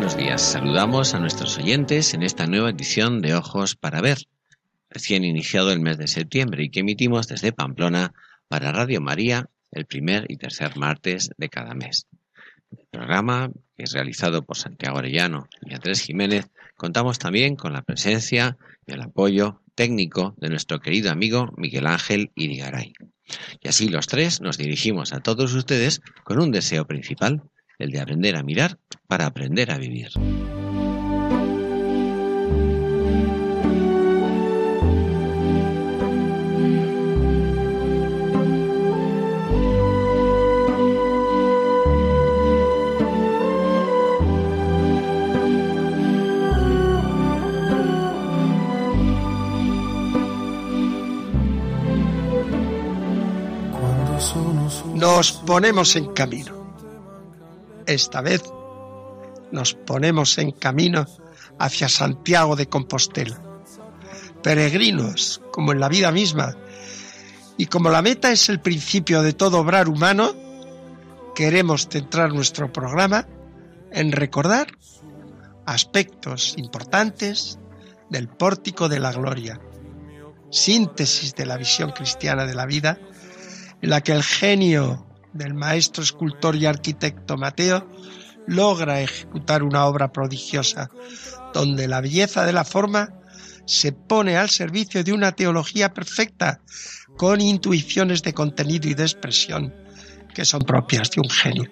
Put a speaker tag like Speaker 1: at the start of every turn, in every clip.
Speaker 1: Buenos días. Saludamos a nuestros oyentes en esta nueva edición de Ojos para Ver, recién iniciado el mes de septiembre y que emitimos desde Pamplona para Radio María el primer y tercer martes de cada mes. El programa, que es realizado por Santiago Arellano y Andrés Jiménez, contamos también con la presencia y el apoyo técnico de nuestro querido amigo Miguel Ángel Irigaray. Y así los tres nos dirigimos a todos ustedes con un deseo principal, el de aprender a mirar para aprender a vivir.
Speaker 2: Nos ponemos en camino. Esta vez nos ponemos en camino hacia Santiago de Compostela. Peregrinos, como en la vida misma, y como la meta es el principio de todo obrar humano, queremos centrar nuestro programa en recordar aspectos importantes del pórtico de la gloria, síntesis de la visión cristiana de la vida, en la que el genio del maestro escultor y arquitecto Mateo logra ejecutar una obra prodigiosa, donde la belleza de la forma se pone al servicio de una teología perfecta, con intuiciones de contenido y de expresión que son propias de un genio.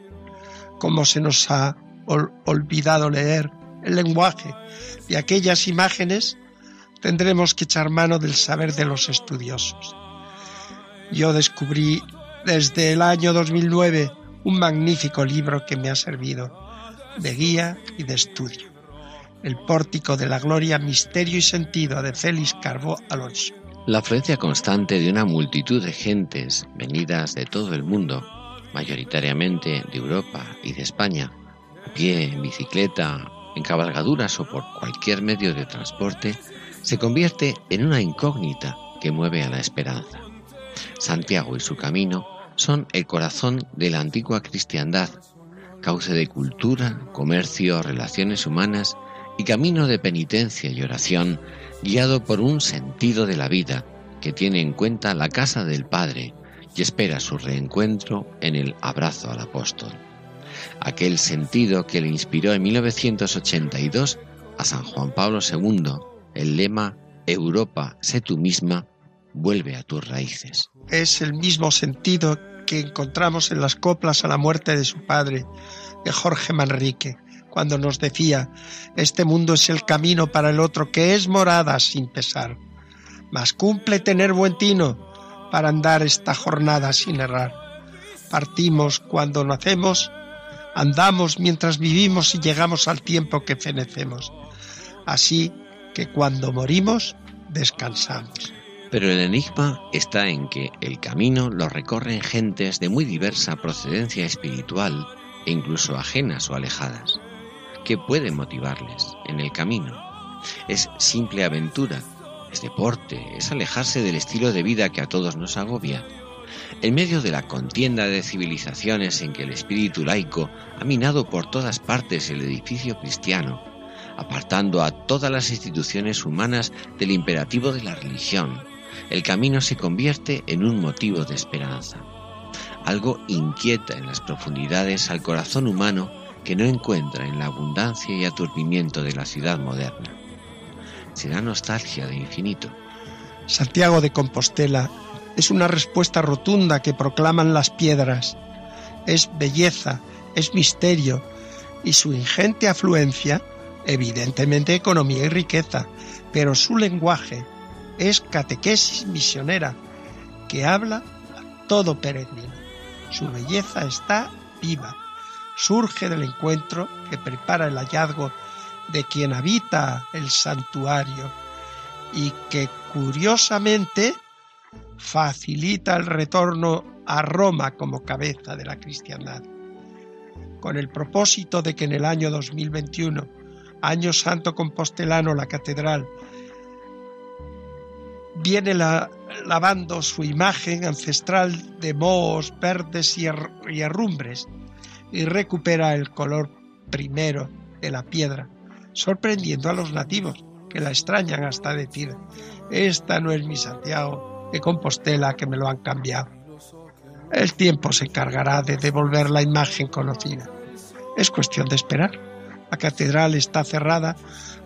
Speaker 2: Como se nos ha olvidado leer el lenguaje de aquellas imágenes, tendremos que echar mano del saber de los estudiosos. Yo descubrí desde el año 2009 un magnífico libro que me ha servido de guía y de estudio. El Pórtico de la Gloria, Misterio y Sentido de Félix Carbó Alonso.
Speaker 1: La afluencia constante de una multitud de gentes venidas de todo el mundo, mayoritariamente de Europa y de España, a pie, en bicicleta, en cabalgaduras o por cualquier medio de transporte, se convierte en una incógnita que mueve a la esperanza. Santiago y su camino son el corazón de la antigua cristiandad, cauce de cultura, comercio, relaciones humanas y camino de penitencia y oración guiado por un sentido de la vida que tiene en cuenta la casa del Padre y espera su reencuentro en el abrazo al apóstol. Aquel sentido que le inspiró en 1982 a San Juan Pablo II el lema Europa, sé tú misma, vuelve a tus raíces.
Speaker 2: Es el mismo sentido que encontramos en las coplas a la muerte de su padre, de Jorge Manrique, cuando nos decía, este mundo es el camino para el otro, que es morada sin pesar, mas cumple tener buen tino para andar esta jornada sin errar. Partimos cuando nacemos, andamos mientras vivimos y llegamos al tiempo que fenecemos. Así que cuando morimos, descansamos.
Speaker 1: Pero el enigma está en que el camino lo recorren gentes de muy diversa procedencia espiritual e incluso ajenas o alejadas. ¿Qué puede motivarles en el camino? Es simple aventura, es deporte, es alejarse del estilo de vida que a todos nos agobia. En medio de la contienda de civilizaciones en que el espíritu laico ha minado por todas partes el edificio cristiano, apartando a todas las instituciones humanas del imperativo de la religión, el camino se convierte en un motivo de esperanza. Algo inquieta en las profundidades al corazón humano que no encuentra en la abundancia y aturdimiento de la ciudad moderna. Será nostalgia de infinito.
Speaker 2: Santiago de Compostela es una respuesta rotunda que proclaman las piedras. Es belleza, es misterio y su ingente afluencia, evidentemente economía y riqueza, pero su lenguaje, es catequesis misionera que habla a todo peregrino. Su belleza está viva. Surge del encuentro que prepara el hallazgo de quien habita el santuario y que curiosamente facilita el retorno a Roma como cabeza de la cristiandad. Con el propósito de que en el año 2021, año santo compostelano, la catedral viene lavando su imagen ancestral de mohos verdes y, y herrumbres y recupera el color primero de la piedra, sorprendiendo a los nativos que la extrañan hasta decir, esta no es mi Santiago de Compostela que me lo han cambiado. El tiempo se encargará de devolver la imagen conocida. Es cuestión de esperar. La catedral está cerrada,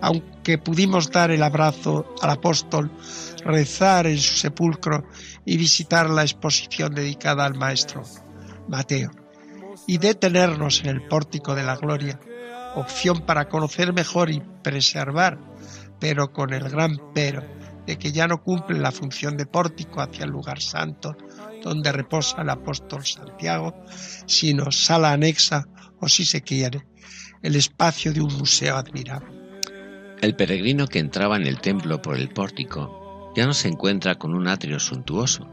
Speaker 2: aunque pudimos dar el abrazo al apóstol, rezar en su sepulcro y visitar la exposición dedicada al maestro Mateo, y detenernos en el pórtico de la gloria, opción para conocer mejor y preservar pero con el gran pero de que ya no cumple la función de pórtico hacia el lugar santo donde reposa el apóstol Santiago, sino sala anexa o si se quiere, el espacio de un museo admirable.
Speaker 1: El peregrino que entraba en el templo por el pórtico ya no se encuentra con un atrio suntuoso,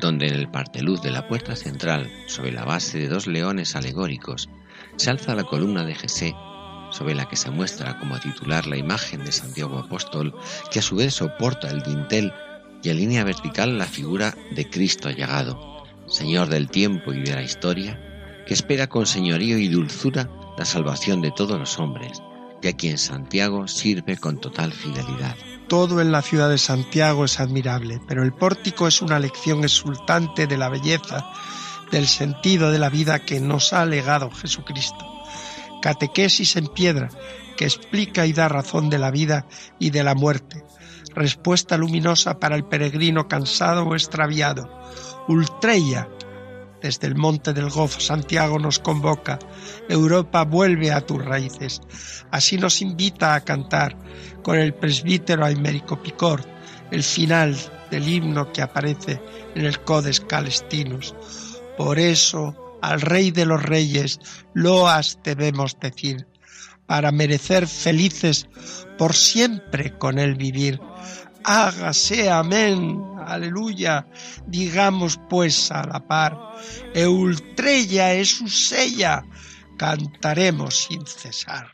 Speaker 1: donde en el parteluz de la puerta central, sobre la base de dos leones alegóricos, se alza la columna de Jesé sobre la que se muestra como titular la imagen de Santiago Apóstol, que a su vez soporta el dintel y en línea vertical la figura de Cristo llegado, Señor del tiempo y de la historia, que espera con señorío y dulzura la salvación de todos los hombres, y a quien Santiago sirve con total fidelidad.
Speaker 2: Todo en la ciudad de Santiago es admirable, pero el pórtico es una lección exultante de la belleza, del sentido de la vida que nos ha legado Jesucristo catequesis en piedra que explica y da razón de la vida y de la muerte, respuesta luminosa para el peregrino cansado o extraviado. Ultreya, desde el monte del gozo Santiago nos convoca, Europa vuelve a tus raíces. Así nos invita a cantar con el presbítero Aymerico Picor el final del himno que aparece en el Codes Calestinus. Por eso, al Rey de los Reyes, loas debemos decir, para merecer felices por siempre con él vivir. Hágase amén, aleluya, digamos pues a la par, Eultrella es su sella, cantaremos sin cesar.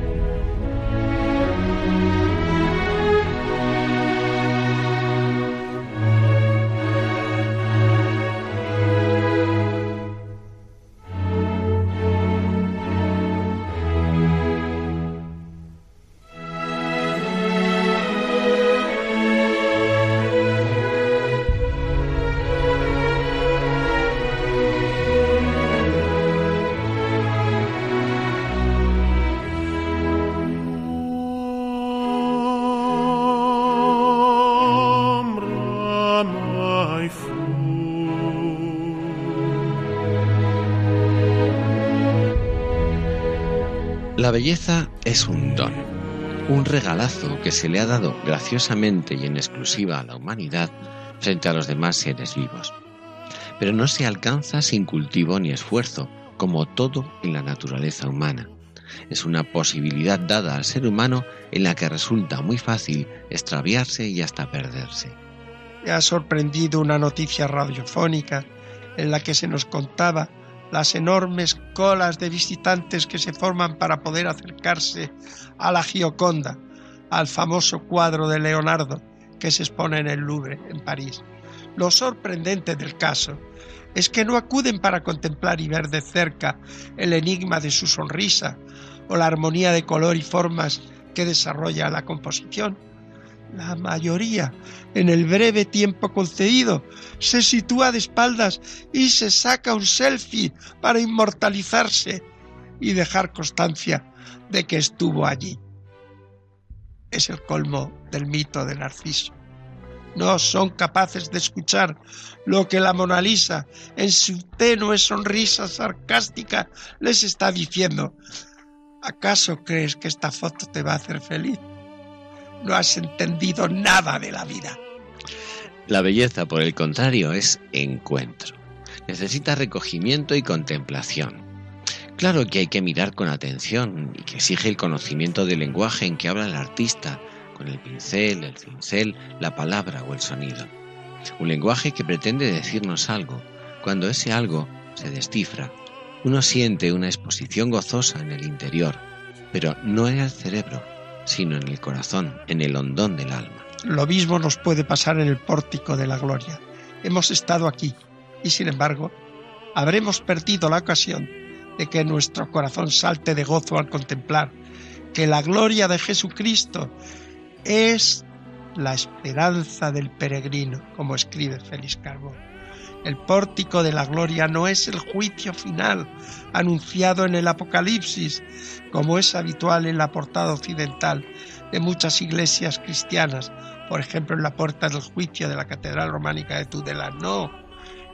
Speaker 1: La belleza es un don, un regalazo que se le ha dado graciosamente y en exclusiva a la humanidad frente a los demás seres vivos. Pero no se alcanza sin cultivo ni esfuerzo, como todo en la naturaleza humana. Es una posibilidad dada al ser humano en la que resulta muy fácil extraviarse y hasta perderse.
Speaker 2: Me ha sorprendido una noticia radiofónica en la que se nos contaba las enormes colas de visitantes que se forman para poder acercarse a la Gioconda, al famoso cuadro de Leonardo que se expone en el Louvre, en París. Lo sorprendente del caso es que no acuden para contemplar y ver de cerca el enigma de su sonrisa o la armonía de color y formas que desarrolla la composición. La mayoría, en el breve tiempo concedido, se sitúa de espaldas y se saca un selfie para inmortalizarse y dejar constancia de que estuvo allí. Es el colmo del mito de Narciso. No son capaces de escuchar lo que la Mona Lisa, en su tenue sonrisa sarcástica, les está diciendo. ¿Acaso crees que esta foto te va a hacer feliz? No has entendido nada de la vida.
Speaker 1: La belleza, por el contrario, es encuentro. Necesita recogimiento y contemplación. Claro que hay que mirar con atención y que exige el conocimiento del lenguaje en que habla el artista, con el pincel, el cincel, la palabra o el sonido. Un lenguaje que pretende decirnos algo. Cuando ese algo se descifra, uno siente una exposición gozosa en el interior, pero no en el cerebro, sino en el corazón, en el hondón del alma.
Speaker 2: Lo mismo nos puede pasar en el pórtico de la gloria. Hemos estado aquí y sin embargo habremos perdido la ocasión de que nuestro corazón salte de gozo al contemplar que la gloria de Jesucristo es la esperanza del peregrino, como escribe Félix Carbón. El pórtico de la gloria no es el juicio final anunciado en el Apocalipsis, como es habitual en la portada occidental de muchas iglesias cristianas, por ejemplo en la puerta del juicio de la Catedral Románica de Tudela. No,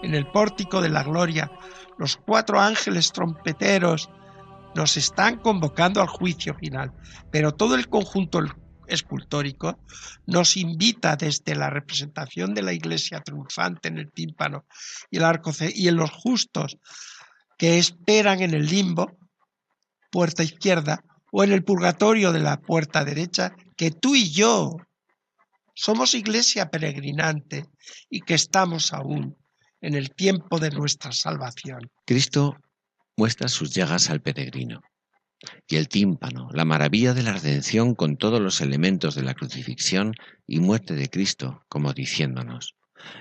Speaker 2: en el pórtico de la gloria, los cuatro ángeles trompeteros nos están convocando al juicio final, pero todo el conjunto escultórico nos invita desde la representación de la iglesia triunfante en el tímpano y el arco y en los justos que esperan en el limbo, puerta izquierda, o en el purgatorio de la puerta derecha, que tú y yo somos iglesia peregrinante y que estamos aún en el tiempo de nuestra salvación.
Speaker 1: Cristo muestra sus llagas al peregrino y el tímpano, la maravilla de la redención con todos los elementos de la crucifixión y muerte de Cristo, como diciéndonos,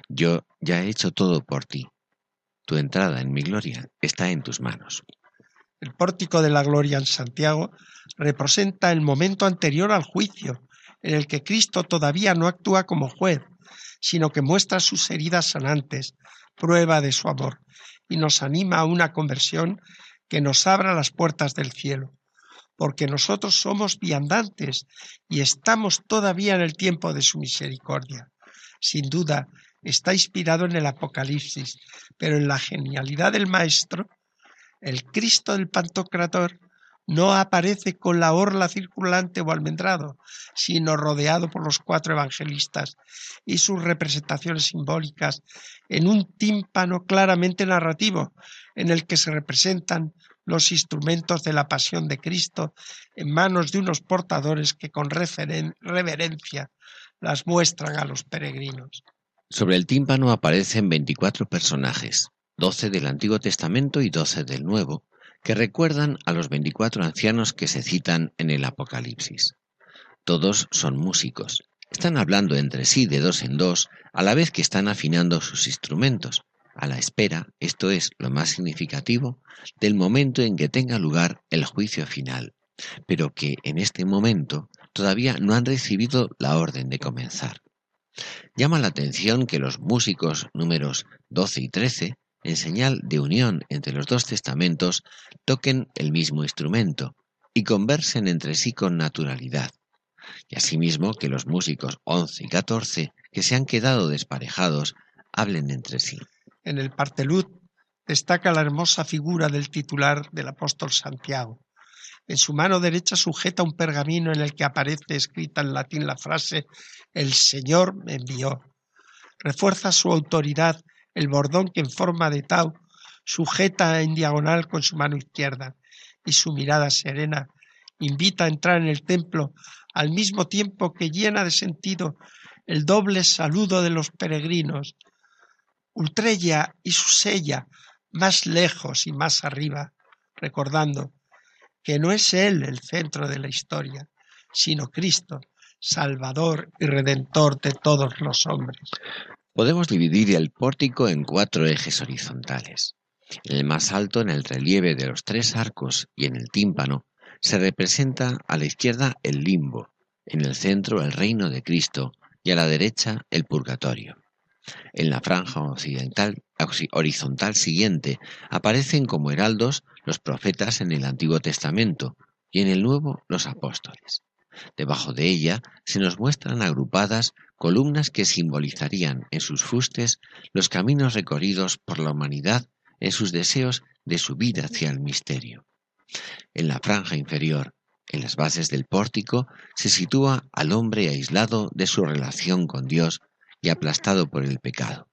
Speaker 1: yo ya he hecho todo por ti, tu entrada en mi gloria está en tus manos.
Speaker 2: El pórtico de la gloria en Santiago representa el momento anterior al juicio, en el que Cristo todavía no actúa como juez, sino que muestra sus heridas sanantes, prueba de su amor, y nos anima a una conversión que nos abra las puertas del cielo, porque nosotros somos viandantes y estamos todavía en el tiempo de su misericordia. Sin duda, está inspirado en el Apocalipsis, pero en la genialidad del Maestro, el Cristo del Pantocrator no aparece con la orla circulante o almendrado, sino rodeado por los cuatro evangelistas y sus representaciones simbólicas en un tímpano claramente narrativo, en el que se representan los instrumentos de la pasión de Cristo en manos de unos portadores que con reverencia las muestran a los peregrinos.
Speaker 1: Sobre el tímpano aparecen 24 personajes, 12 del Antiguo Testamento y 12 del Nuevo, que recuerdan a los 24 ancianos que se citan en el Apocalipsis. Todos son músicos, están hablando entre sí de dos en dos a la vez que están afinando sus instrumentos, a la espera, esto es lo más significativo, del momento en que tenga lugar el juicio final, pero que en este momento todavía no han recibido la orden de comenzar. Llama la atención que los músicos números 12 y 13, en señal de unión entre los dos testamentos, toquen el mismo instrumento y conversen entre sí con naturalidad. Y asimismo que los músicos 11 y 14, que se han quedado desparejados, hablen entre sí.
Speaker 2: En el Partelut destaca la hermosa figura del titular del apóstol Santiago. En su mano derecha sujeta un pergamino en el que aparece escrita en latín la frase El Señor me envió. Refuerza su autoridad el bordón que en forma de tau sujeta en diagonal con su mano izquierda y su mirada serena invita a entrar en el templo al mismo tiempo que llena de sentido el doble saludo de los peregrinos Ultrella y su sella más lejos y más arriba, recordando que no es Él el centro de la historia, sino Cristo, Salvador y Redentor de todos los hombres.
Speaker 1: Podemos dividir el pórtico en cuatro ejes horizontales. En el más alto, en el relieve de los tres arcos y en el tímpano, se representa a la izquierda el limbo, En el centro el reino de Cristo y a la derecha el purgatorio. En la franja occidental, horizontal siguiente aparecen como heraldos los profetas en el Antiguo Testamento y en el Nuevo los apóstoles. Debajo de ella se nos muestran agrupadas columnas que simbolizarían en sus fustes los caminos recorridos por la humanidad en sus deseos de subir hacia el misterio. En la franja inferior, en las bases del pórtico, se sitúa al hombre aislado de su relación con Dios y aplastado por el pecado.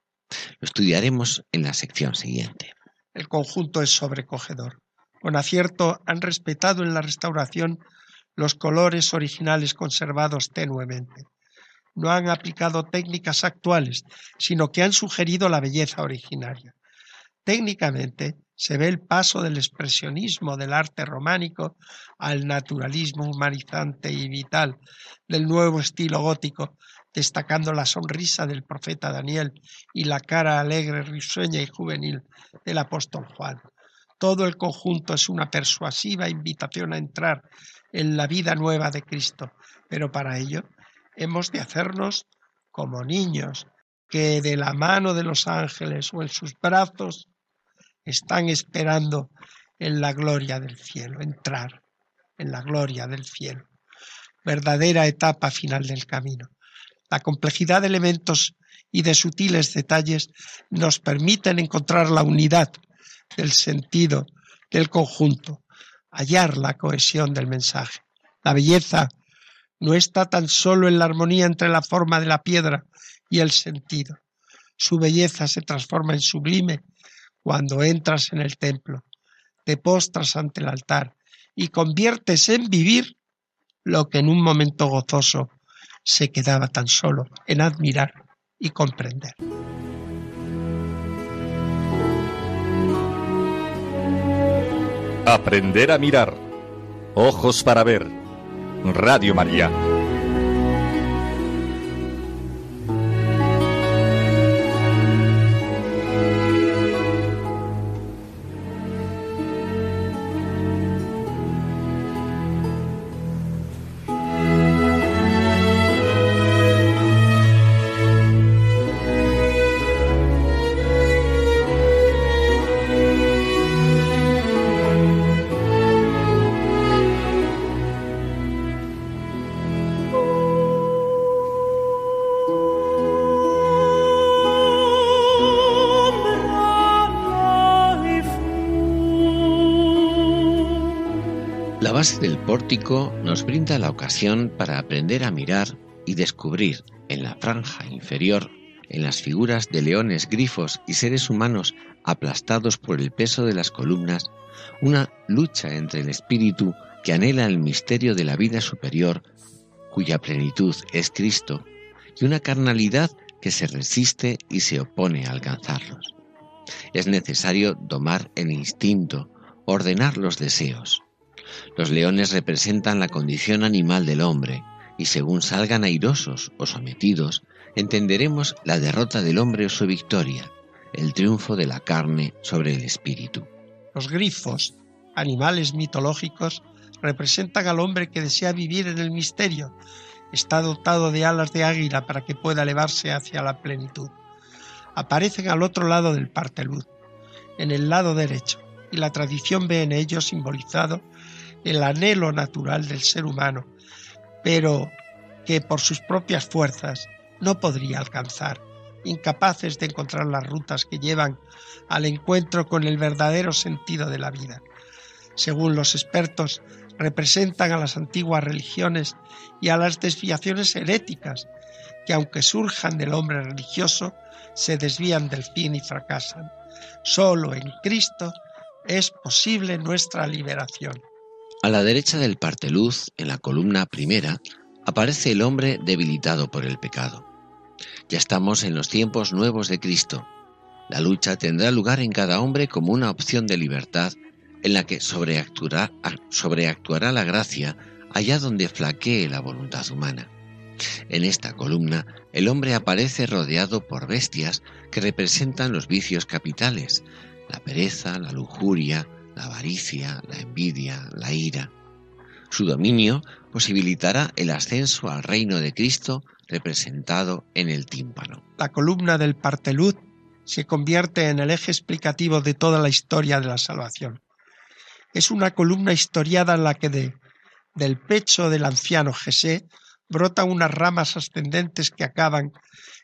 Speaker 1: Lo estudiaremos en la sección siguiente.
Speaker 2: El conjunto es sobrecogedor. Con acierto han respetado en la restauración los colores originales conservados tenuemente. No han aplicado técnicas actuales, sino que han sugerido la belleza originaria. Técnicamente se ve el paso del expresionismo del arte románico al naturalismo humanizante y vital del nuevo estilo gótico, destacando la sonrisa del profeta Daniel y la cara alegre, risueña y juvenil del apóstol Juan. Todo el conjunto es una persuasiva invitación a entrar en la vida nueva de Cristo, pero para ello hemos de hacernos como niños que de la mano de los ángeles o en sus brazos están esperando en la gloria del cielo, entrar en la gloria del cielo. Verdadera etapa final del camino. La complejidad de elementos y de sutiles detalles nos permiten encontrar la unidad del sentido del conjunto, hallar la cohesión del mensaje. La belleza no está tan solo en la armonía entre la forma de la piedra y el sentido. Su belleza se transforma en sublime cuando entras en el templo, te postras ante el altar y conviertes en vivir lo que en un momento gozoso se quedaba tan solo en admirar y comprender.
Speaker 3: Aprender a mirar. Ojos para ver. Radio María.
Speaker 1: Del pórtico nos brinda la ocasión para aprender a mirar y descubrir en la franja inferior, en las figuras de leones, grifos y seres humanos aplastados por el peso de las columnas, una lucha entre el espíritu que anhela el misterio de la vida superior, cuya plenitud es Cristo, y una carnalidad que se resiste y se opone a alcanzarlos. Es necesario domar el instinto, ordenar los deseos. Los leones representan la condición animal del hombre, y según salgan airosos o sometidos, entenderemos la derrota del hombre o su victoria, el triunfo de la carne sobre el espíritu.
Speaker 2: Los grifos, animales mitológicos, representan al hombre que desea vivir en el misterio. Está dotado de alas de águila para que pueda elevarse hacia la plenitud. Aparecen al otro lado del parteluz, en el lado derecho, y la tradición ve en ellos simbolizado el anhelo natural del ser humano, pero que por sus propias fuerzas no podría alcanzar, incapaces de encontrar las rutas que llevan al encuentro con el verdadero sentido de la vida. Según los expertos, representan a las antiguas religiones y a las desviaciones heréticas, que aunque surjan del hombre religioso, se desvían del fin y fracasan. Solo en Cristo es posible nuestra liberación.
Speaker 1: A la derecha del parteluz, en la columna primera, aparece el hombre debilitado por el pecado. Ya estamos en los tiempos nuevos de Cristo. La lucha tendrá lugar en cada hombre como una opción de libertad en la que sobreactuará, sobreactuará la gracia allá donde flaquee la voluntad humana. En esta columna, el hombre aparece rodeado por bestias que representan los vicios capitales, la pereza, la lujuria, la avaricia, la envidia, la ira. Su dominio posibilitará el ascenso al reino de Cristo representado en el tímpano.
Speaker 2: La columna del parteluz se convierte en el eje explicativo de toda la historia de la salvación. Es una columna historiada en la que de, del pecho del anciano Jesé brotan unas ramas ascendentes que acaban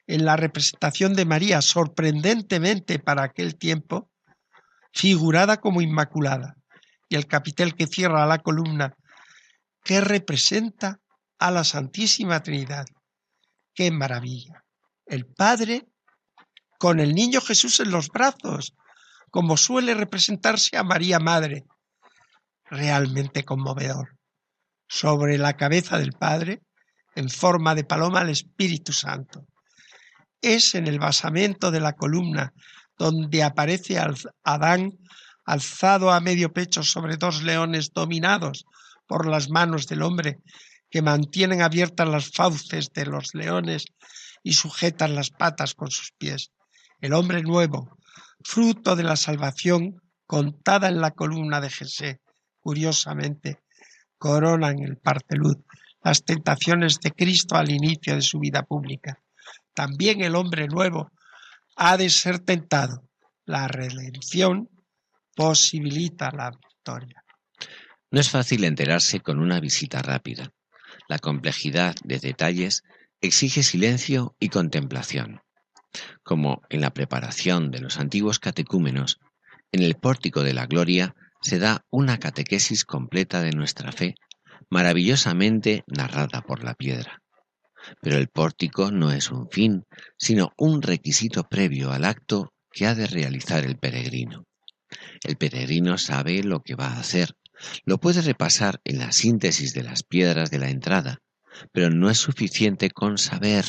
Speaker 2: en la representación de María, sorprendentemente para aquel tiempo, figurada como inmaculada, y el capitel que cierra la columna, que representa a la Santísima Trinidad. ¡Qué maravilla! El Padre con el niño Jesús en los brazos, como suele representarse a María Madre. Realmente conmovedor. Sobre la cabeza del Padre, en forma de paloma, el Espíritu Santo. Es en el basamento de la columna donde aparece Adán alzado a medio pecho sobre dos leones dominados por las manos del hombre que mantienen abiertas las fauces de los leones y sujetan las patas con sus pies el hombre nuevo, fruto de la salvación contada en la columna de Jesé, curiosamente, coronan el parteluz las tentaciones de Cristo al inicio de su vida pública. También el hombre nuevo ha de ser tentado. La redención posibilita la victoria.
Speaker 1: No es fácil enterarse con una visita rápida. La complejidad de detalles exige silencio y contemplación como en la preparación de los antiguos catecúmenos, en el pórtico de la gloria se da una catequesis completa de nuestra fe, maravillosamente narrada por la piedra. Pero el pórtico no es un fin, sino un requisito previo al acto que ha de realizar el peregrino. El peregrino sabe lo que va a hacer, lo puede repasar en la síntesis de las piedras de la entrada, pero no es suficiente con saber,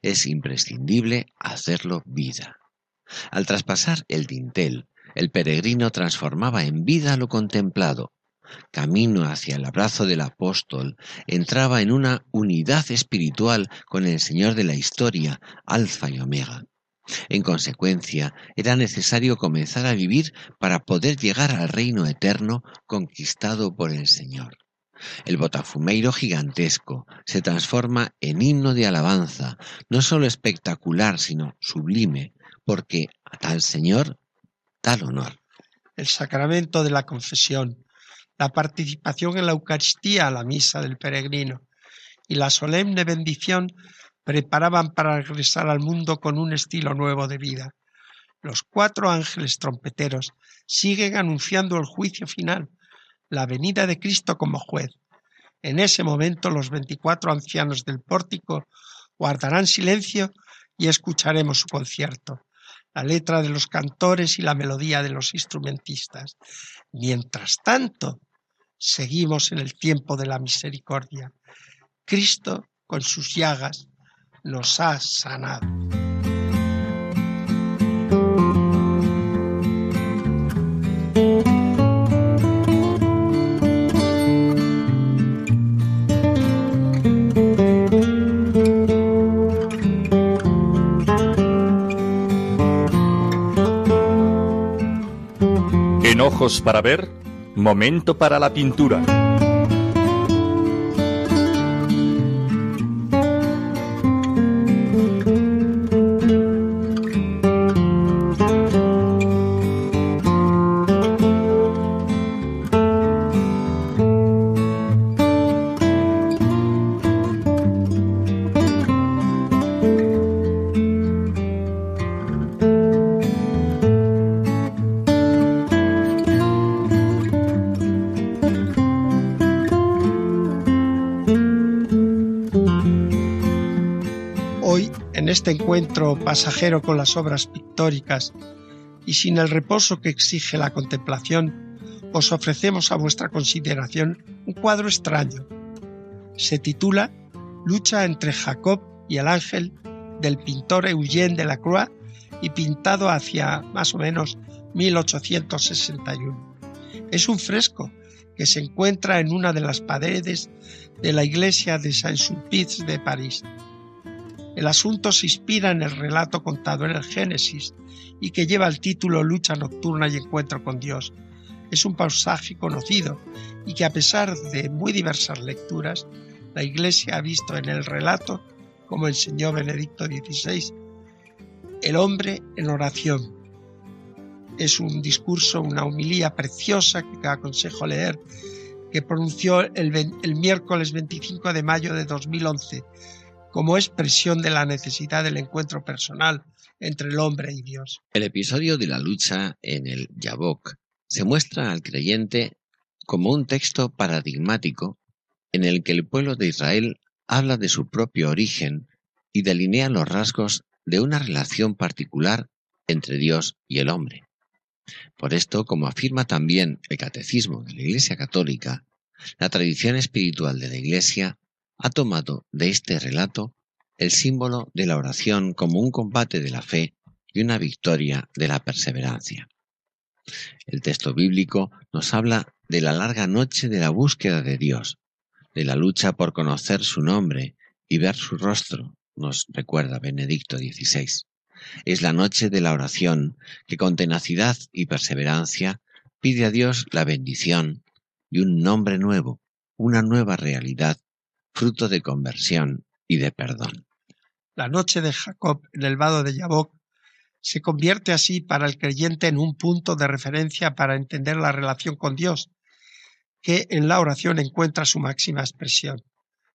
Speaker 1: es imprescindible hacerlo vida. Al traspasar el dintel, el peregrino transformaba en vida lo contemplado. Camino hacia el abrazo del apóstol, entraba en una unidad espiritual con el Señor de la historia, Alfa y Omega. En consecuencia, era necesario comenzar a vivir para poder llegar al reino eterno conquistado por el Señor. El botafumeiro gigantesco se transforma en himno de alabanza, no sólo espectacular, sino sublime, porque a tal Señor, tal honor.
Speaker 2: El sacramento de la confesión, la participación en la Eucaristía, la misa del peregrino y la solemne bendición preparaban para regresar al mundo con un estilo nuevo de vida. Los cuatro ángeles trompeteros siguen anunciando el juicio final, la venida de Cristo como juez. En ese momento los veinticuatro ancianos del pórtico guardarán silencio y escucharemos su concierto, la letra de los cantores y la melodía de los instrumentistas. Mientras tanto, seguimos en el tiempo de la misericordia. Cristo, con sus llagas, nos ha sanado.
Speaker 3: ojos para ver, momento para la pintura.
Speaker 2: Encuentro pasajero con las obras pictóricas y sin el reposo que exige la contemplación, os ofrecemos a vuestra consideración un cuadro extraño. Se titula Lucha entre Jacob y el ángel del pintor Eugène de la Croix y pintado hacia más o menos 1861. Es un fresco que se encuentra en una de las paredes de la iglesia de Saint-Sulpice de París. El asunto se inspira en el relato contado en el Génesis y que lleva el título Lucha nocturna y encuentro con Dios. Es un pasaje conocido y que a pesar de muy diversas lecturas, la Iglesia ha visto en el relato, como enseñó Benedicto XVI, el hombre en oración. Es un discurso, una humilía preciosa que aconsejo leer, que pronunció el miércoles 25 de mayo de 2011 como expresión de la necesidad del encuentro personal entre el hombre y Dios.
Speaker 1: El episodio de la lucha en el Yabok se muestra al creyente como un texto paradigmático en el que el pueblo de Israel habla de su propio origen y delinea los rasgos de una relación particular entre Dios y el hombre. Por esto, como afirma también el Catecismo de la Iglesia Católica, la tradición espiritual de la Iglesia ha tomado de este relato el símbolo de la oración como un combate de la fe y una victoria de la perseverancia. El texto bíblico nos habla de la larga noche de la búsqueda de Dios, de la lucha por conocer su nombre y ver su rostro, nos recuerda Benedicto XVI. Es la noche de la oración que con tenacidad y perseverancia pide a Dios la bendición y un nombre nuevo, una nueva realidad, fruto de conversión y de perdón.
Speaker 2: La noche de Jacob en el vado de Yabok se convierte así para el creyente en un punto de referencia para entender la relación con Dios, que en la oración encuentra su máxima expresión.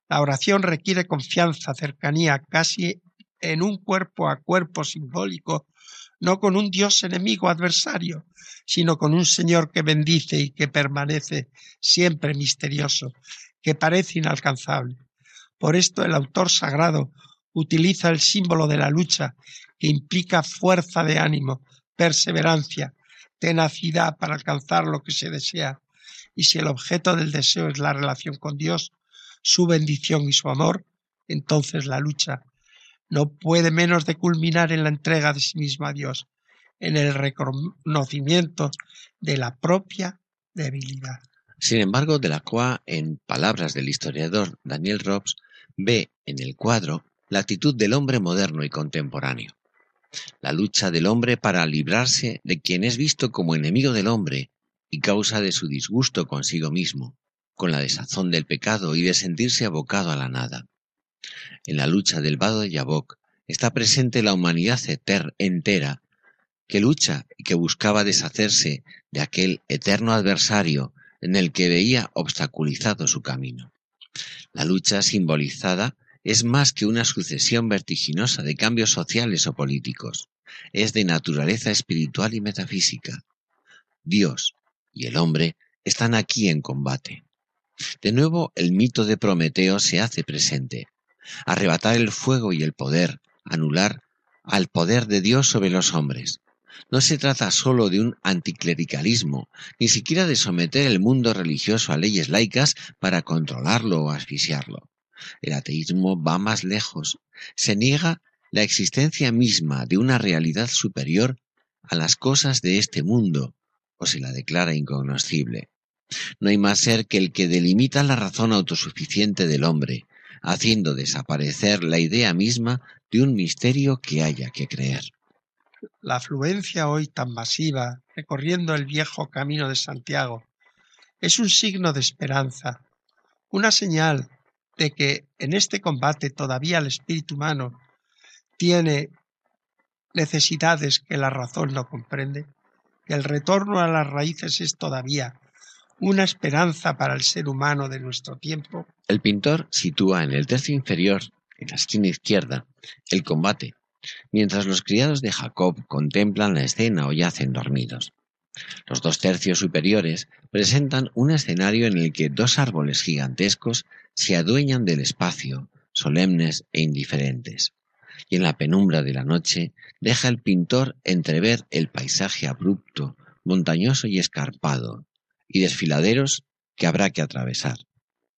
Speaker 2: La oración requiere confianza, cercanía, casi en un cuerpo a cuerpo simbólico, no con un Dios enemigo adversario, sino con un Señor que bendice y que permanece siempre misterioso, que parece inalcanzable. Por esto el autor sagrado utiliza el símbolo de la lucha, que implica fuerza de ánimo, perseverancia, tenacidad para alcanzar lo que se desea. Y si el objeto del deseo es la relación con Dios, su bendición y su amor, entonces la lucha no puede menos de culminar en la entrega de sí misma a Dios, en el reconocimiento de la propia debilidad.
Speaker 1: Sin embargo, Delacroix, en palabras del historiador Daniel Robs, ve en el cuadro la actitud del hombre moderno y contemporáneo. La lucha del hombre para librarse de quien es visto como enemigo del hombre y causa de su disgusto consigo mismo, con la desazón del pecado y de sentirse abocado a la nada. En la lucha del vado de Yabok está presente la humanidad entera que lucha y que buscaba deshacerse de aquel eterno adversario en el que veía obstaculizado su camino. La lucha simbolizada es más que una sucesión vertiginosa de cambios sociales o políticos, es de naturaleza espiritual y metafísica. Dios y el hombre están aquí en combate. De nuevo el mito de Prometeo se hace presente. Arrebatar el fuego y el poder, anular al poder de Dios sobre los hombres. No se trata sólo de un anticlericalismo, ni siquiera de someter el mundo religioso a leyes laicas para controlarlo o asfixiarlo. El ateísmo va más lejos. Se niega la existencia misma de una realidad superior a las cosas de este mundo, o se la declara incognoscible. No hay más ser que el que delimita la razón autosuficiente del hombre, haciendo desaparecer la idea misma de un misterio que haya que creer.
Speaker 2: La afluencia hoy tan masiva, recorriendo el viejo camino de Santiago, es un signo de esperanza, una señal de que en este combate todavía el espíritu humano tiene necesidades que la razón no comprende, que el retorno a las raíces es todavía una esperanza para el ser humano de nuestro tiempo.
Speaker 1: El pintor sitúa en el tercio inferior, en la esquina izquierda, el combate, mientras los criados de Jacob contemplan la escena o yacen dormidos. Los dos tercios superiores presentan un escenario en el que dos árboles gigantescos se adueñan del espacio, solemnes e indiferentes. Y en la penumbra de la noche deja el pintor entrever el paisaje abrupto, montañoso y escarpado, y desfiladeros que habrá que atravesar.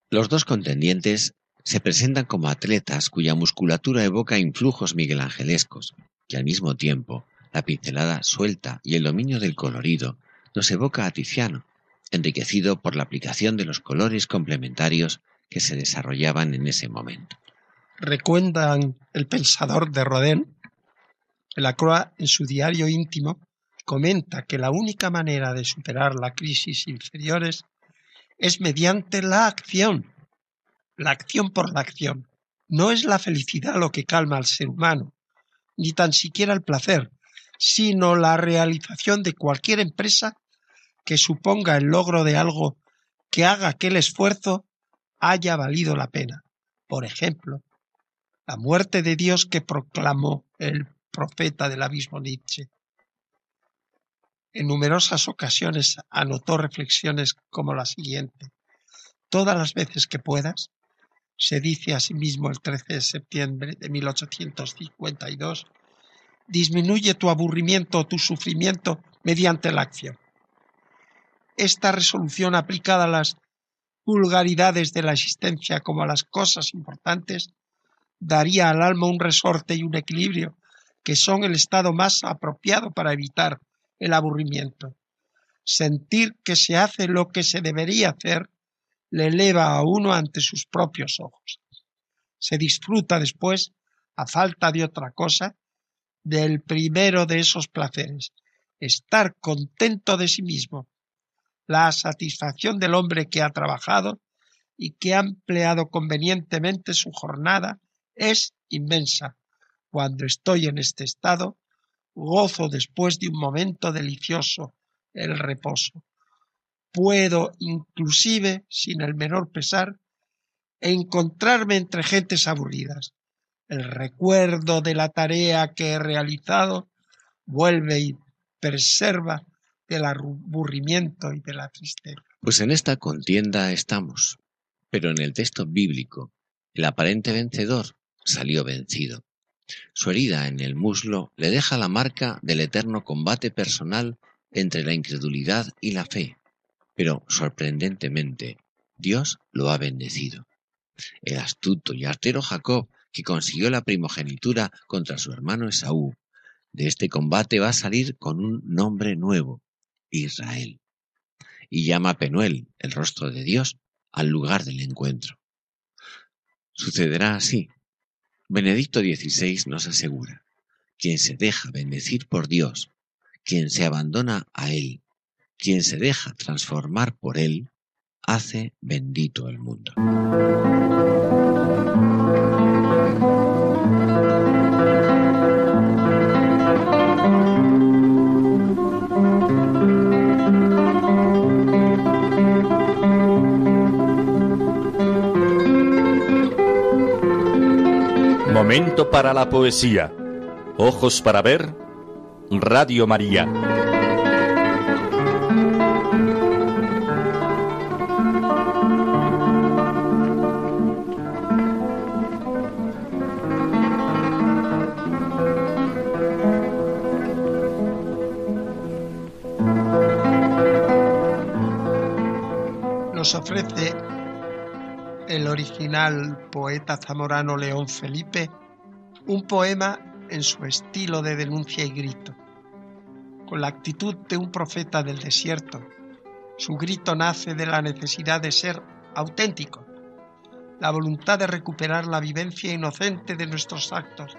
Speaker 1: Los dos contendientes se presentan como atletas cuya musculatura evoca influjos miguelangelescos, que al mismo tiempo la pincelada suelta y el dominio del colorido nos evoca a Tiziano, enriquecido por la aplicación de los colores complementarios que se desarrollaban en ese momento.
Speaker 2: Recuendan el pensador de Rodin, la Croix en su diario íntimo, comenta que la única manera de superar la crisis inferiores es mediante la acción, la acción por la acción. No es la felicidad lo que calma al ser humano, ni tan siquiera el placer, sino la realización de cualquier empresa que suponga el logro de algo que haga que el esfuerzo haya valido la pena. Por ejemplo, la muerte de Dios que proclamó el profeta del abismo Nietzsche. En numerosas ocasiones anotó reflexiones como la siguiente. Todas las veces que puedas, se dice a sí mismo el 13 de septiembre de 1852, disminuye tu aburrimiento o tu sufrimiento mediante la acción. Esta resolución aplicada a las vulgaridades de la existencia como a las cosas importantes daría al alma un resorte y un equilibrio que son el estado más apropiado para evitar el aburrimiento. Sentir que se hace lo que se debería hacer le eleva a uno ante sus propios ojos. Se disfruta después, a falta de otra cosa, del primero de esos placeres, estar contento de sí mismo. La satisfacción del hombre que ha trabajado y que ha empleado convenientemente su jornada es inmensa. Cuando estoy en este estado, gozo después de un momento delicioso el reposo. Puedo, inclusive, sin el menor pesar, encontrarme entre gentes aburridas. El recuerdo de la tarea que he realizado vuelve y preserva del aburrimiento y de la tristeza.
Speaker 1: Pues en esta contienda estamos, pero en el texto bíblico, el aparente vencedor salió vencido. Su herida en el muslo le deja la marca del eterno combate personal entre la incredulidad y la fe, pero sorprendentemente Dios lo ha bendecido. El astuto y artero Jacob, que consiguió la primogenitura contra su hermano Esaú, de este combate va a salir con un nombre nuevo, Israel, y llama a Penuel, el rostro de Dios, al lugar del encuentro. Sucederá así Benedicto XVI nos asegura, quien se deja bendecir por Dios, quien se abandona a Él, quien se deja transformar por Él, hace bendito el mundo.
Speaker 3: Momento para la poesía. Ojos para ver. Radio María.
Speaker 2: Nos ofrece el original poeta zamorano León Felipe un poema en su estilo de denuncia y grito, con la actitud de un profeta del desierto. Su grito nace de la necesidad de ser auténtico, la voluntad de recuperar la vivencia inocente de nuestros actos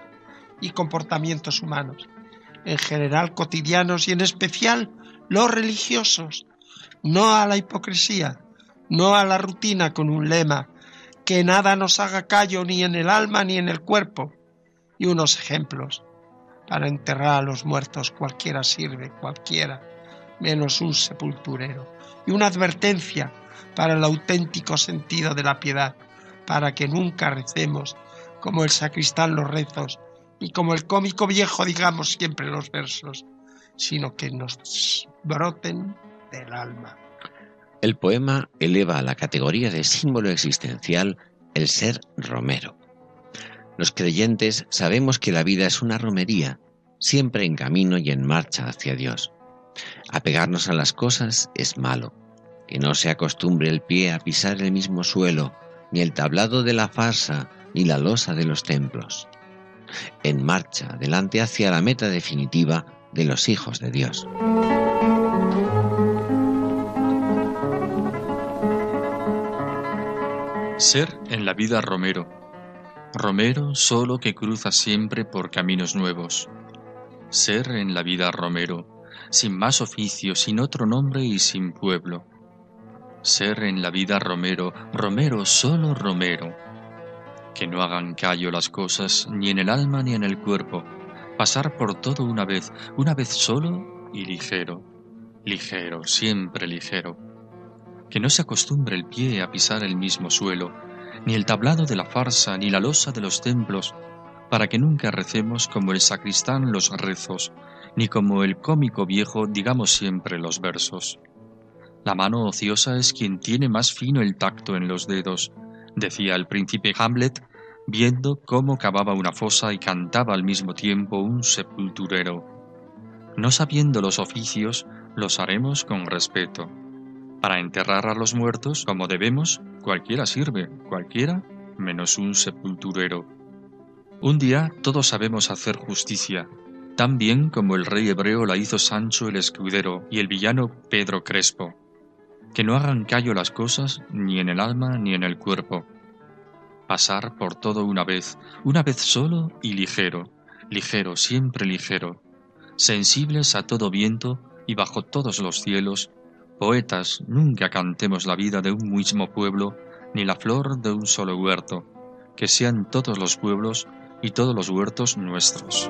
Speaker 2: y comportamientos humanos, en general cotidianos y en especial los religiosos, no a la hipocresía, no a la rutina con un lema que nada nos haga callo ni en el alma ni en el cuerpo, y unos ejemplos. Para enterrar a los muertos cualquiera sirve, cualquiera, menos un sepulturero, y una advertencia para el auténtico sentido de la piedad, para que nunca recemos como el sacristán los rezos, y como el cómico viejo digamos siempre los versos, sino que nos broten del alma.
Speaker 1: El poema eleva a la categoría de símbolo existencial el ser romero. Los creyentes sabemos que la vida es una romería, siempre en camino y en marcha hacia Dios. Apegarnos a las cosas es malo, que no se acostumbre el pie a pisar el mismo suelo, ni el tablado de la farsa, ni la losa de los templos. En marcha, adelante hacia la meta definitiva de los hijos de Dios.
Speaker 4: Ser en la vida Romero. Romero solo que cruza siempre por caminos nuevos. Ser en la vida Romero. sin más oficio, sin otro nombre y sin pueblo. Ser en la vida Romero, Romero, solo Romero. Que no hagan callo las cosas, ni en el alma ni en el cuerpo. Pasar por todo una vez, una vez solo y ligero. Ligero, siempre ligero. Que no se acostumbre el pie a pisar el mismo suelo, ni el tablado de la farsa, ni la losa de los templos, para que nunca recemos como el sacristán los rezos, ni como el cómico viejo digamos siempre los versos. La mano ociosa es quien tiene más fino el tacto en los dedos, decía el príncipe Hamlet, viendo cómo cavaba una fosa y cantaba al mismo tiempo un sepulturero. No sabiendo los oficios, los haremos con respeto. Para enterrar a los muertos como debemos, cualquiera sirve, cualquiera, menos un sepulturero. Un día todos sabemos hacer justicia, tan bien como el rey hebreo la hizo Sancho el escudero y el villano Pedro Crespo. Que no hagan callo las cosas ni en el alma ni en el cuerpo. Pasar por todo una vez, una vez solo y ligero, ligero, siempre ligero, sensibles a todo viento y bajo todos los cielos, poetas, nunca cantemos la vida de un mismo pueblo, ni la flor de un solo huerto, que sean todos los pueblos y todos los huertos nuestros.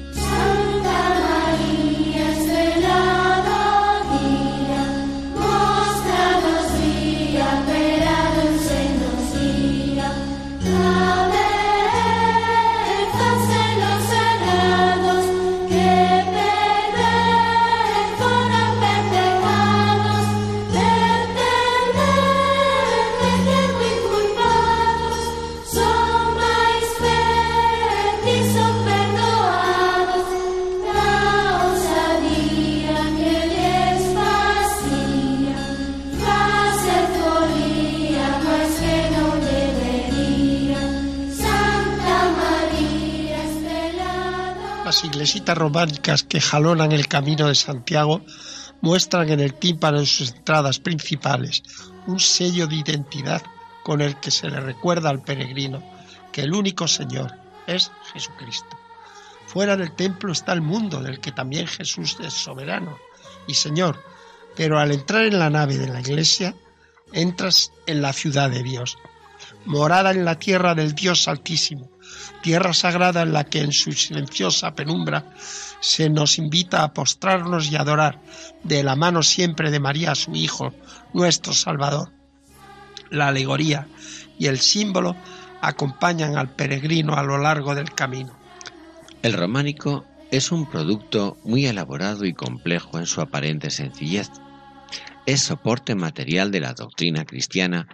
Speaker 2: románicas que jalonan el camino de Santiago muestran en el tímpano de sus entradas principales un sello de identidad con el que se le recuerda al peregrino que el único Señor es Jesucristo. Fuera del templo está el mundo del que también Jesús es soberano y Señor, pero al entrar en la nave de la iglesia entras en la ciudad de Dios, morada en la tierra del Dios Altísimo, tierra sagrada en la que en su silenciosa penumbra se nos invita a postrarnos y adorar de la mano siempre de María, su Hijo, nuestro Salvador. La alegoría y el símbolo acompañan al peregrino a lo largo del camino.
Speaker 1: El románico es un producto muy elaborado y complejo en su aparente sencillez. Es soporte material de la doctrina cristiana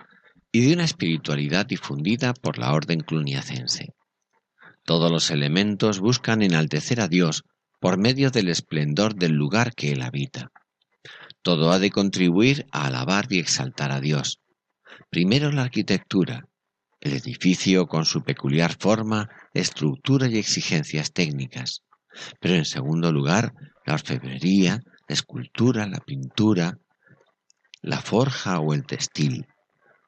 Speaker 1: y de una espiritualidad difundida por la orden cluniacense. Todos los elementos buscan enaltecer a Dios por medio del esplendor del lugar que Él habita. Todo ha de contribuir a alabar y exaltar a Dios. Primero la arquitectura, el edificio con su peculiar forma, estructura y exigencias técnicas. Pero en segundo lugar, la orfebrería, la escultura, la pintura, la forja o el textil.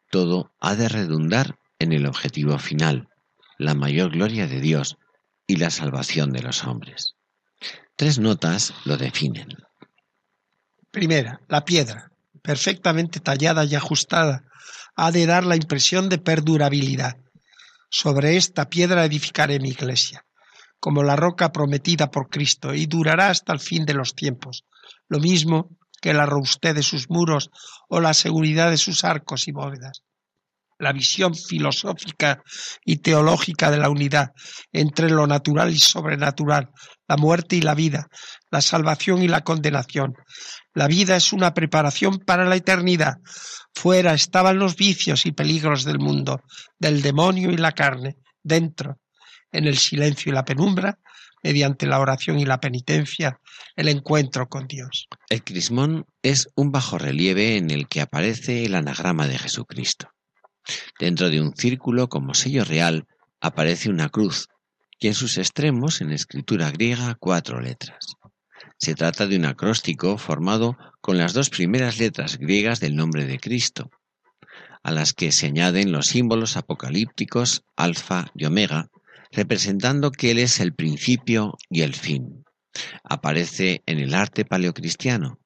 Speaker 1: Todo ha de redundar en el objetivo final, la mayor gloria de Dios y la salvación de los hombres. Tres notas lo definen.
Speaker 2: Primera, la piedra, perfectamente tallada y ajustada, ha de dar la impresión de perdurabilidad. Sobre esta piedra edificaré mi iglesia, como la roca prometida por Cristo, y durará hasta el fin de los tiempos, lo mismo que la robustez de sus muros o la seguridad de sus arcos y bóvedas la visión filosófica y teológica de la unidad entre lo natural y sobrenatural, la muerte y la vida, la salvación y la condenación. La vida es una preparación para la eternidad. Fuera estaban los vicios y peligros del mundo, del demonio y la carne. Dentro, en el silencio y la penumbra, mediante la oración y la penitencia, el encuentro con Dios.
Speaker 1: El crismón es un bajo relieve en el que aparece el anagrama de Jesucristo. Dentro de un círculo como sello real aparece una cruz y en sus extremos, en escritura griega, cuatro letras. Se trata de un acróstico formado con las dos primeras letras griegas del nombre de Cristo, a las que se añaden los símbolos apocalípticos alfa y omega, representando que Él es el principio y el fin. Aparece en el arte paleocristiano,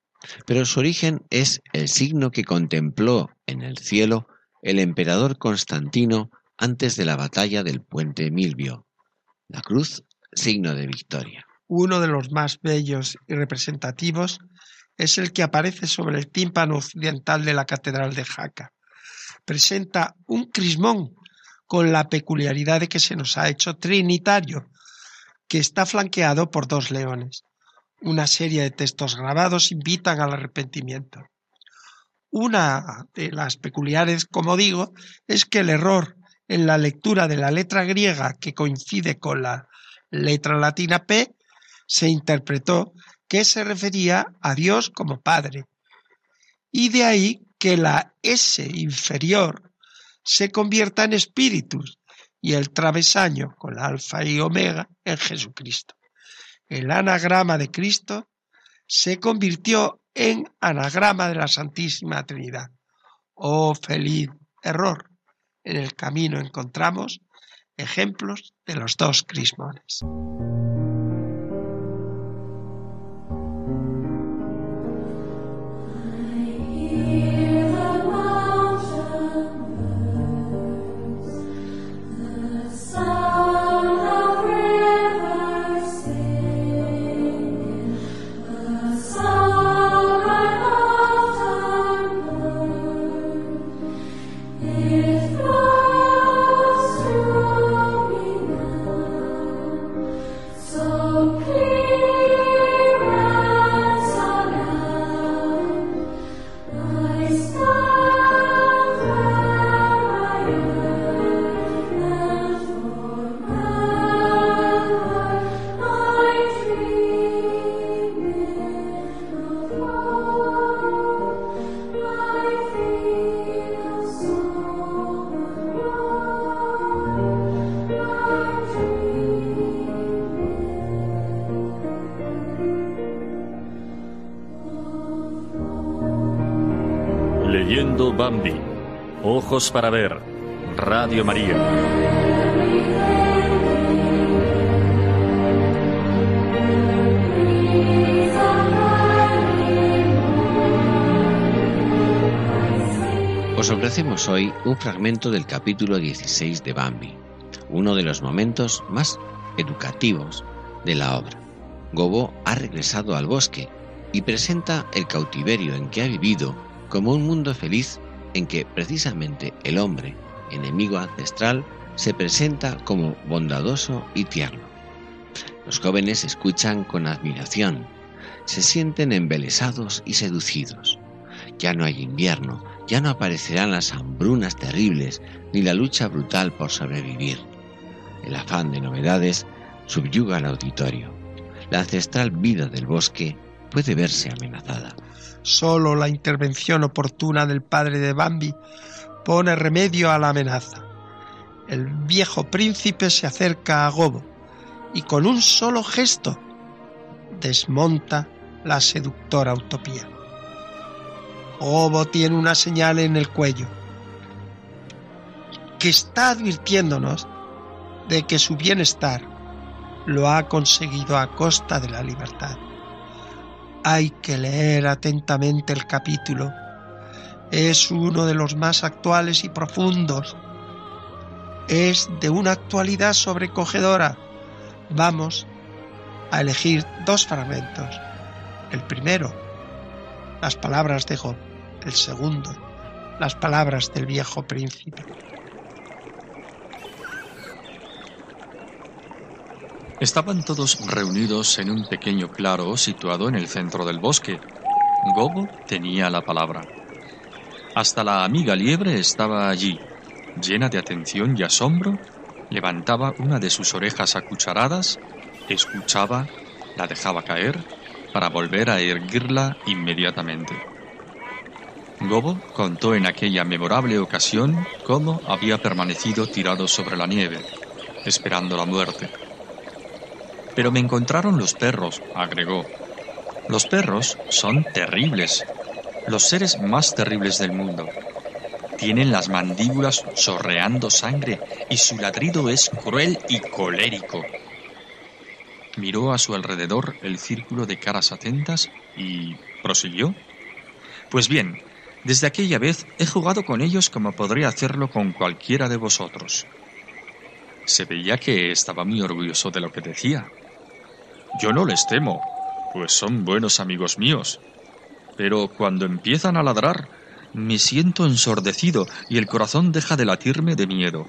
Speaker 1: pero su origen es el signo que contempló en el cielo el emperador Constantino antes de la batalla del puente Milvio. La cruz, signo de victoria.
Speaker 2: Uno de los más bellos y representativos es el que aparece sobre el tímpano occidental de la Catedral de Jaca. Presenta un crismón con la peculiaridad de que se nos ha hecho trinitario, que está flanqueado por dos leones. Una serie de textos grabados invitan al arrepentimiento. Una de las peculiares, como digo, es que el error en la lectura de la letra griega que coincide con la letra latina P se interpretó que se refería a Dios como Padre. Y de ahí que la S inferior se convierta en espíritus y el travesaño con la alfa y omega en Jesucristo. El anagrama de Cristo se convirtió en anagrama de la Santísima Trinidad. Oh feliz error. En el camino encontramos ejemplos de los dos crismones.
Speaker 3: Bambi. Ojos para ver. Radio María.
Speaker 1: Os ofrecemos hoy un fragmento del capítulo 16 de Bambi, uno de los momentos más educativos de la obra. Gobo ha regresado al bosque y presenta el cautiverio en que ha vivido como un mundo feliz en que precisamente el hombre, enemigo ancestral, se presenta como bondadoso y tierno. Los jóvenes escuchan con admiración, se sienten embelesados y seducidos. Ya no hay invierno, ya no aparecerán las hambrunas terribles ni la lucha brutal por sobrevivir. El afán de novedades subyuga al auditorio. La ancestral vida del bosque puede verse amenazada.
Speaker 2: Solo la intervención oportuna del padre de Bambi pone remedio a la amenaza. El viejo príncipe se acerca a Gobo y con un solo gesto desmonta la seductora utopía. Gobo tiene una señal en el cuello que está advirtiéndonos de que su bienestar lo ha conseguido a costa de la libertad. Hay que leer atentamente el capítulo. Es uno de los más actuales y profundos. Es de una actualidad sobrecogedora. Vamos a elegir dos fragmentos. El primero, las palabras de Job. El segundo, las palabras del viejo príncipe.
Speaker 4: Estaban todos reunidos en un pequeño claro situado en el centro del bosque. Gobo tenía la palabra. Hasta la amiga liebre estaba allí, llena de atención y asombro, levantaba una de sus orejas acucharadas escuchaba, la dejaba caer para volver a erguirla inmediatamente. Gobo contó en aquella memorable ocasión cómo había permanecido tirado sobre la nieve, esperando la muerte. Pero me encontraron los perros, agregó. Los perros son terribles, los seres más terribles del mundo. Tienen las mandíbulas chorreando sangre y su ladrido es cruel y colérico. Miró a su alrededor el círculo de caras atentas y prosiguió. Pues bien, desde aquella vez he jugado con ellos como podría hacerlo con cualquiera de vosotros. Se veía que estaba muy orgulloso de lo que decía. Yo no les temo, pues son buenos amigos míos. Pero cuando empiezan a ladrar, me siento ensordecido y el corazón deja de latirme de miedo.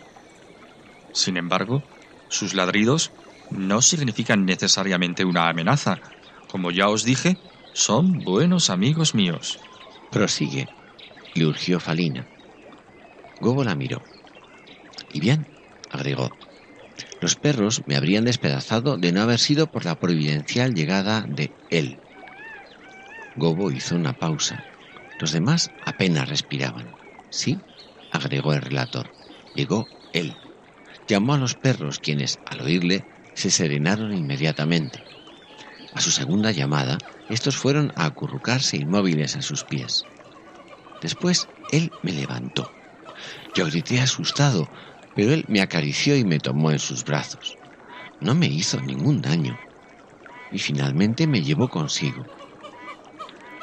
Speaker 4: Sin embargo, sus ladridos no significan necesariamente una amenaza. Como ya os dije, son buenos amigos míos.
Speaker 1: Prosigue, le urgió Falina. Gobo la miró. Y bien, agregó, los perros me habrían despedazado de no haber sido por la providencial llegada de él. Gobo hizo una pausa. Los demás apenas respiraban. Sí, agregó el relator. Llegó él. Llamó a los perros, quienes, al oírle, se serenaron inmediatamente. A su segunda llamada, estos fueron a acurrucarse inmóviles a sus pies. Después, él me levantó. Yo grité asustado, pero él me acarició y me tomó en sus brazos. No me hizo ningún daño. Y finalmente me llevó consigo.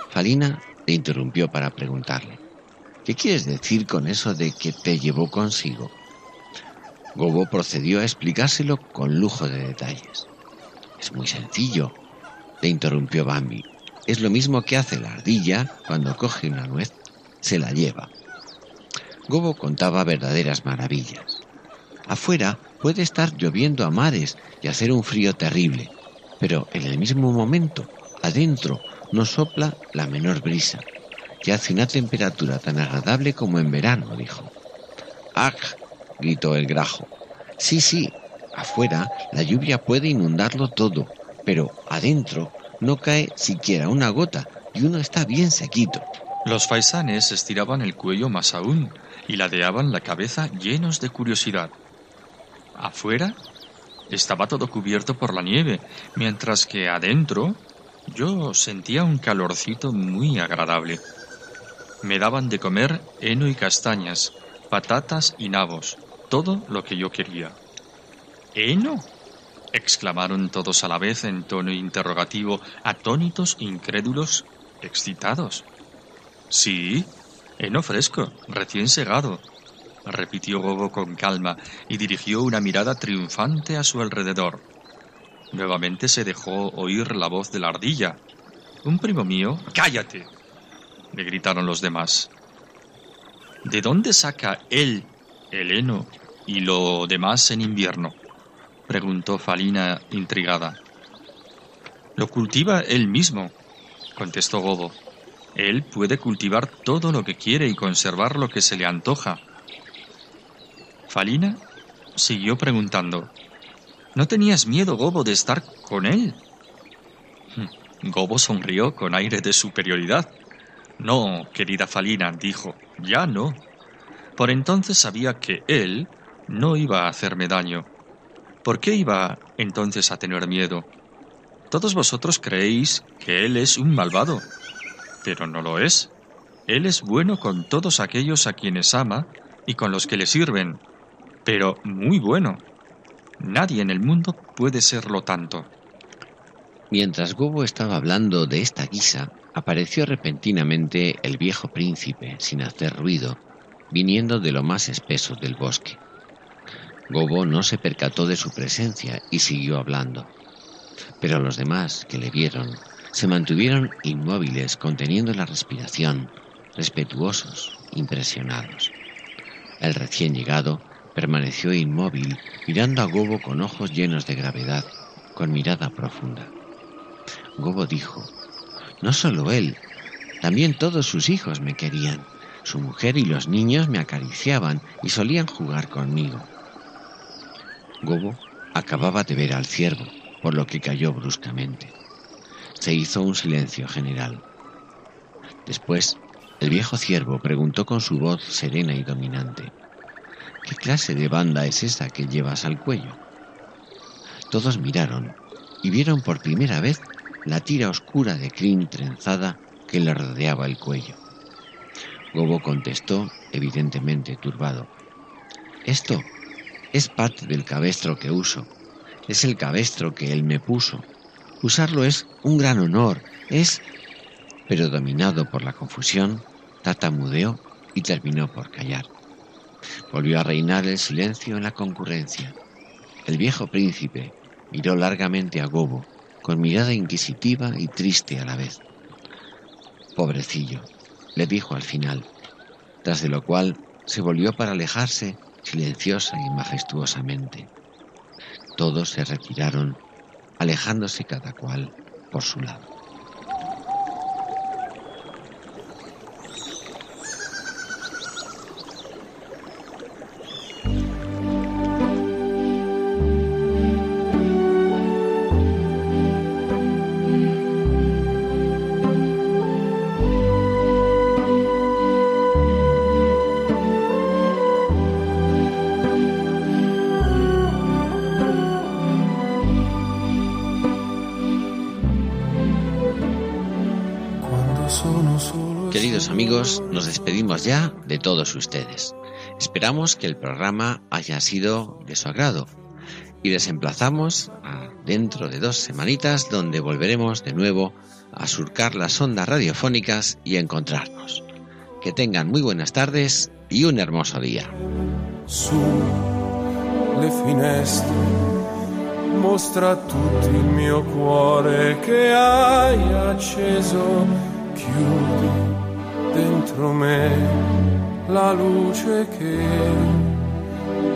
Speaker 1: Falina le interrumpió para preguntarle, ¿qué quieres decir con eso de que te llevó consigo? Gobo procedió a explicárselo con lujo de detalles. Es muy sencillo, le interrumpió Bambi. Es lo mismo que hace la ardilla cuando coge una nuez, se la lleva. Gobo contaba verdaderas maravillas. Afuera puede estar lloviendo a mares y hacer un frío terrible, pero en el mismo momento, adentro, no sopla la menor brisa, que hace una temperatura tan agradable como en verano, dijo. ¡Ag! gritó el grajo. Sí, sí, afuera la lluvia puede inundarlo todo, pero adentro no cae siquiera una gota y uno está bien sequito.
Speaker 4: Los faisanes estiraban el cuello más aún y ladeaban la cabeza llenos de curiosidad. Afuera estaba todo cubierto por la nieve, mientras que adentro yo sentía un calorcito muy agradable. Me daban de comer heno y castañas, patatas y nabos, todo lo que yo quería. ¿Heno? exclamaron todos a la vez en tono interrogativo, atónitos, incrédulos, excitados. Sí, heno fresco, recién segado, repitió Gobo con calma y dirigió una mirada triunfante a su alrededor. Nuevamente se dejó oír la voz de la ardilla. Un primo mío. ¡Cállate! le gritaron los demás. ¿De dónde saca él el heno y lo demás en invierno? preguntó Falina intrigada. Lo cultiva él mismo, contestó Gobo. Él puede cultivar todo lo que quiere y conservar lo que se le antoja. Falina siguió preguntando. ¿No tenías miedo, Gobo, de estar con él? Hmm, Gobo sonrió con aire de superioridad. No, querida Falina, dijo, ya no. Por entonces sabía que él no iba a hacerme daño. ¿Por qué iba entonces a tener miedo? Todos vosotros creéis que él es un malvado, pero no lo es. Él es bueno con todos aquellos a quienes ama y con los que le sirven, pero muy bueno. Nadie en el mundo puede serlo tanto.
Speaker 1: Mientras Gobo estaba hablando de esta guisa, apareció repentinamente el viejo príncipe, sin hacer ruido, viniendo de lo más espeso del bosque. Gobo no se percató de su presencia y siguió hablando. Pero los demás que le vieron se mantuvieron inmóviles, conteniendo la respiración, respetuosos, impresionados. El recién llegado Permaneció inmóvil, mirando a Gobo con ojos llenos de gravedad, con mirada profunda. Gobo dijo, no solo él, también todos sus hijos me querían. Su mujer y los niños me acariciaban y solían jugar conmigo. Gobo acababa de ver al ciervo, por lo que cayó bruscamente. Se hizo un silencio general. Después, el viejo ciervo preguntó con su voz serena y dominante, ¿qué clase de banda es esa que llevas al cuello? Todos miraron y vieron por primera vez la tira oscura de crin trenzada que le rodeaba el cuello. Gobo contestó, evidentemente turbado. Esto es parte del cabestro que uso. Es el cabestro que él me puso. Usarlo es un gran honor. Es... Pero dominado por la confusión, tatamudeó y terminó por callar. Volvió a reinar el silencio en la concurrencia. El viejo príncipe miró largamente a Gobo, con mirada inquisitiva y triste a la vez. Pobrecillo, le dijo al final, tras de lo cual se volvió para alejarse silenciosa y majestuosamente. Todos se retiraron, alejándose cada cual por su lado. Nos despedimos ya de todos ustedes. Esperamos que el programa haya sido de su agrado y les emplazamos dentro de dos semanitas donde volveremos de nuevo a surcar las ondas radiofónicas y encontrarnos. Que tengan muy buenas tardes y un hermoso día.
Speaker 5: Dentro me la luce che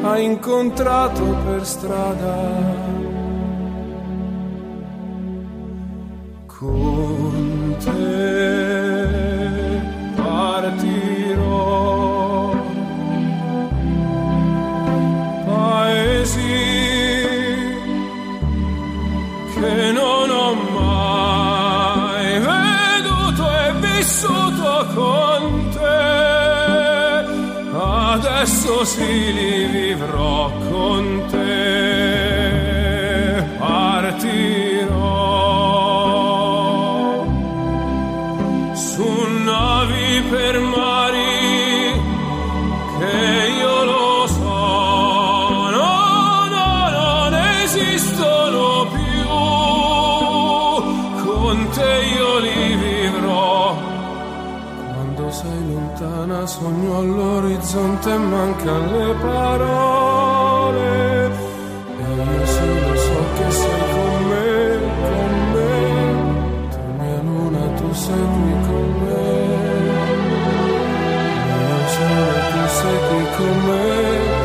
Speaker 5: hai incontrato per strada. Con Adesso sì li vivrò con te. Partirò su navi per mari sogno all'orizzonte e mancano le parole. E io solo so che sei con me, con me. Tu mia luna, tu sei qui con me. Io sono tu sei qui con me,